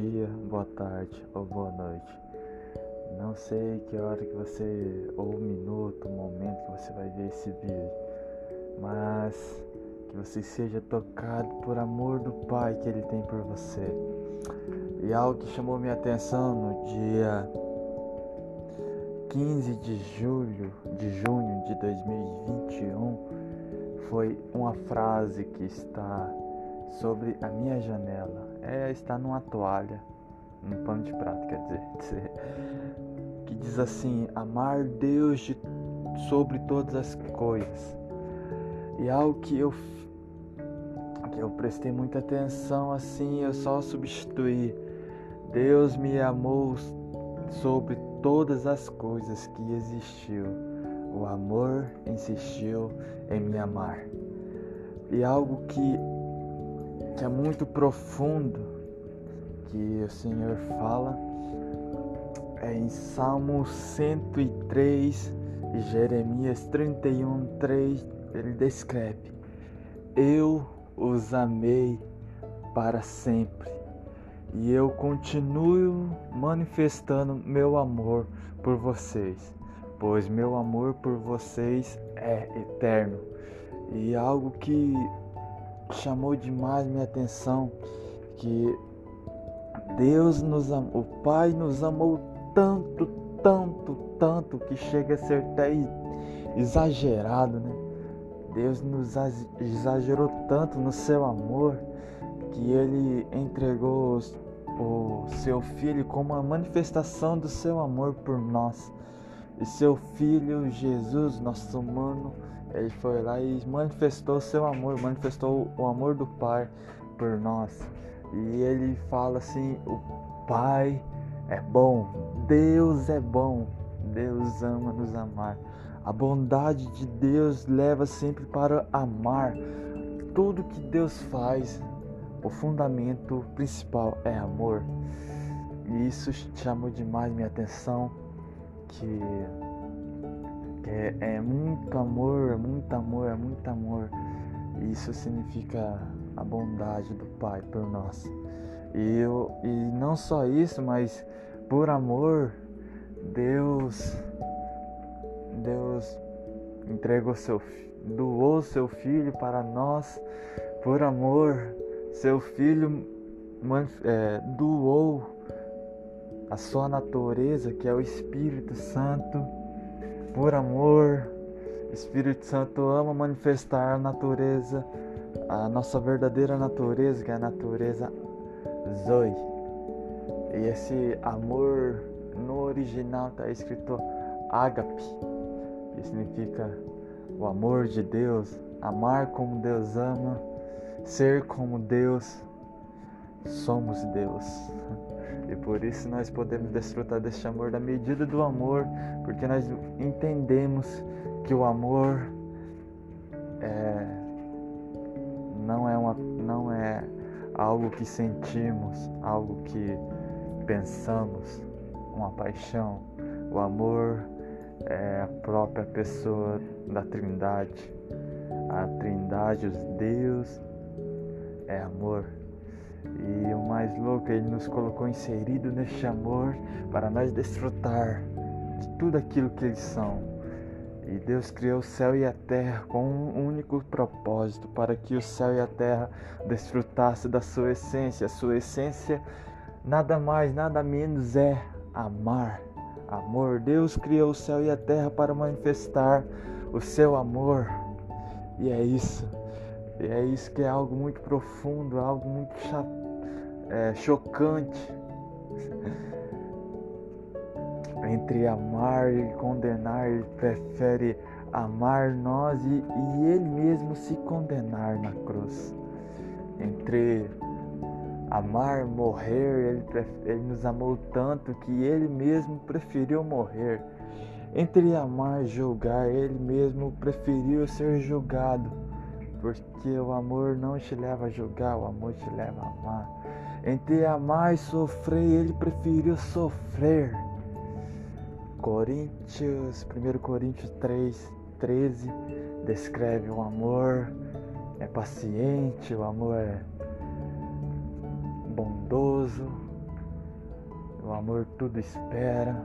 dia, boa tarde ou boa noite. Não sei que hora que você, ou minuto, momento que você vai ver esse vídeo, mas que você seja tocado por amor do Pai que Ele tem por você. E algo que chamou minha atenção no dia 15 de julho, de junho de 2021, foi uma frase que está sobre a minha janela. É, está numa toalha, num pano de prato, quer dizer. Que diz assim: amar Deus de, sobre todas as coisas. E algo que eu que eu prestei muita atenção assim, eu só substituí. Deus me amou sobre todas as coisas que existiu. O amor insistiu em me amar. E algo que que é muito profundo, que o Senhor fala, é em Salmo 103 e Jeremias 31, 3, ele descreve: Eu os amei para sempre e eu continuo manifestando meu amor por vocês, pois meu amor por vocês é eterno. E algo que chamou demais minha atenção que Deus nos amou, o Pai nos amou tanto, tanto, tanto que chega a ser até exagerado, né? Deus nos exagerou tanto no seu amor que ele entregou o seu filho como uma manifestação do seu amor por nós. E seu filho Jesus, nosso humano, ele foi lá e manifestou seu amor, manifestou o amor do Pai por nós. E ele fala assim: o Pai é bom, Deus é bom, Deus ama nos amar. A bondade de Deus leva sempre para amar. Tudo que Deus faz, o fundamento principal é amor. E isso chamou demais minha atenção que é, é muito amor, é muito amor, é muito amor. Isso significa a bondade do Pai por nós. E, eu, e não só isso, mas por amor, Deus, Deus entregou seu, doou seu filho para nós. Por amor, seu filho é, doou a sua natureza, que é o Espírito Santo por amor. Espírito Santo ama manifestar a natureza, a nossa verdadeira natureza, que é a natureza Zoe. E esse amor no original está escrito ágape, que significa o amor de Deus, amar como Deus ama, ser como Deus, somos Deus. E por isso nós podemos desfrutar deste amor da medida do amor, porque nós entendemos que o amor é, não, é uma, não é algo que sentimos, algo que pensamos, uma paixão. O amor é a própria pessoa da Trindade. A Trindade, os Deus, é amor. E o mais louco, Ele nos colocou inserido neste amor para nós desfrutar de tudo aquilo que eles são. E Deus criou o céu e a terra com um único propósito, para que o céu e a terra desfrutassem da sua essência. A sua essência nada mais, nada menos é amar. Amor. Deus criou o céu e a terra para manifestar o seu amor. E é isso. E é isso que é algo muito profundo, algo muito é, chocante. Entre amar e condenar, ele prefere amar nós e, e ele mesmo se condenar na cruz. Entre amar, morrer, ele, ele nos amou tanto que ele mesmo preferiu morrer. Entre amar e julgar, ele mesmo preferiu ser julgado porque o amor não te leva a julgar, o amor te leva a amar. Entre amar e sofrer, ele preferiu sofrer. Coríntios, 1 Coríntios 3, 13 descreve o amor é paciente, o amor é bondoso, O amor tudo espera,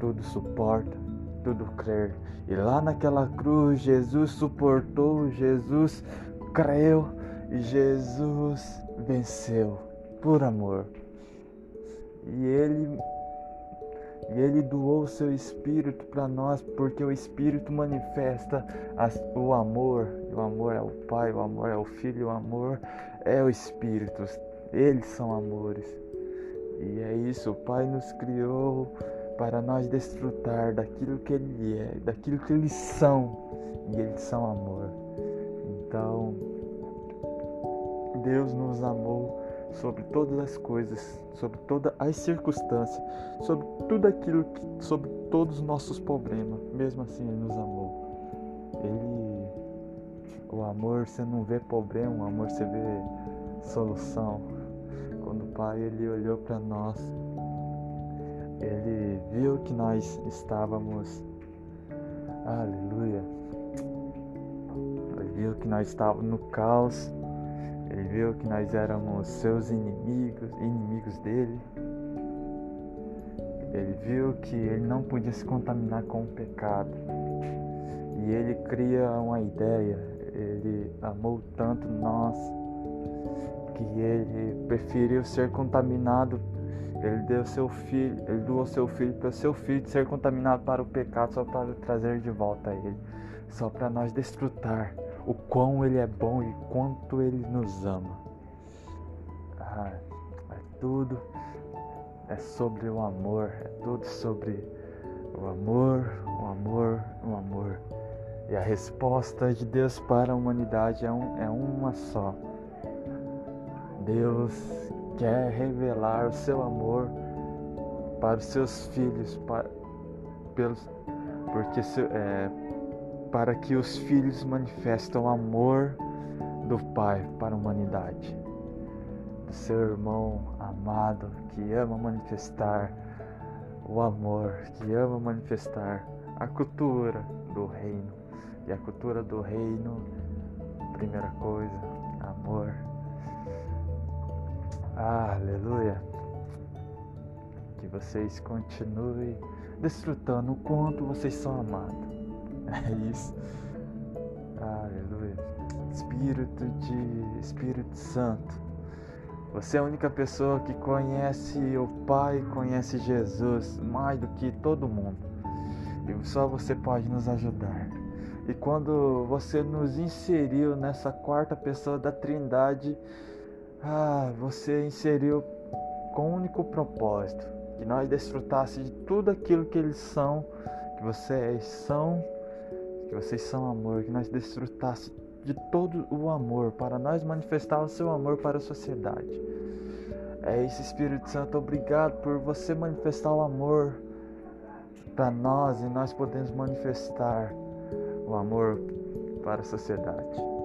tudo suporta, tudo crer. E lá naquela cruz, Jesus suportou, Jesus creu e Jesus venceu por amor. E ele e ele doou o seu espírito para nós, porque o espírito manifesta o amor. O amor é o Pai, o amor é o Filho, o amor é o Espírito. Eles são amores. E é isso, o Pai nos criou para nós desfrutar daquilo que Ele é, daquilo que eles são. E eles são amor. Então, Deus nos amou sobre todas as coisas, sobre todas as circunstâncias, sobre tudo aquilo que, sobre todos os nossos problemas. Mesmo assim, Ele nos amou. Ele, o amor, você não vê problema, o amor você vê solução. Quando o Pai ele olhou para nós, ele viu que nós estávamos, aleluia. Ele viu que nós estávamos no caos ele viu que nós éramos seus inimigos, inimigos dele. Ele viu que ele não podia se contaminar com o pecado. E ele cria uma ideia. Ele amou tanto nós que ele preferiu ser contaminado. Ele deu seu filho, ele doou seu filho para seu filho ser contaminado para o pecado só para trazer de volta a ele, só para nós desfrutar o quão Ele é bom e quanto Ele nos ama. Ah, é tudo é sobre o amor, é tudo sobre o amor, o amor, o amor. E a resposta de Deus para a humanidade é, um, é uma só. Deus quer revelar o seu amor para os seus filhos, para, pelos, porque é, para que os filhos manifestem o amor do Pai para a humanidade. Do seu irmão amado que ama manifestar o amor, que ama manifestar a cultura do reino. E a cultura do reino, primeira coisa, amor. Aleluia. Que vocês continuem desfrutando o quanto vocês são amados. É isso. Aleluia. Espírito de Espírito Santo. Você é a única pessoa que conhece o Pai, conhece Jesus mais do que todo mundo. E só você pode nos ajudar. E quando você nos inseriu nessa quarta pessoa da Trindade, ah, você inseriu com o um único propósito, que nós desfrutássemos de tudo aquilo que eles são, que vocês são que vocês são amor, que nós desfrutasse de todo o amor, para nós manifestar o seu amor para a sociedade. É esse Espírito Santo, obrigado por você manifestar o amor para nós e nós podemos manifestar o amor para a sociedade.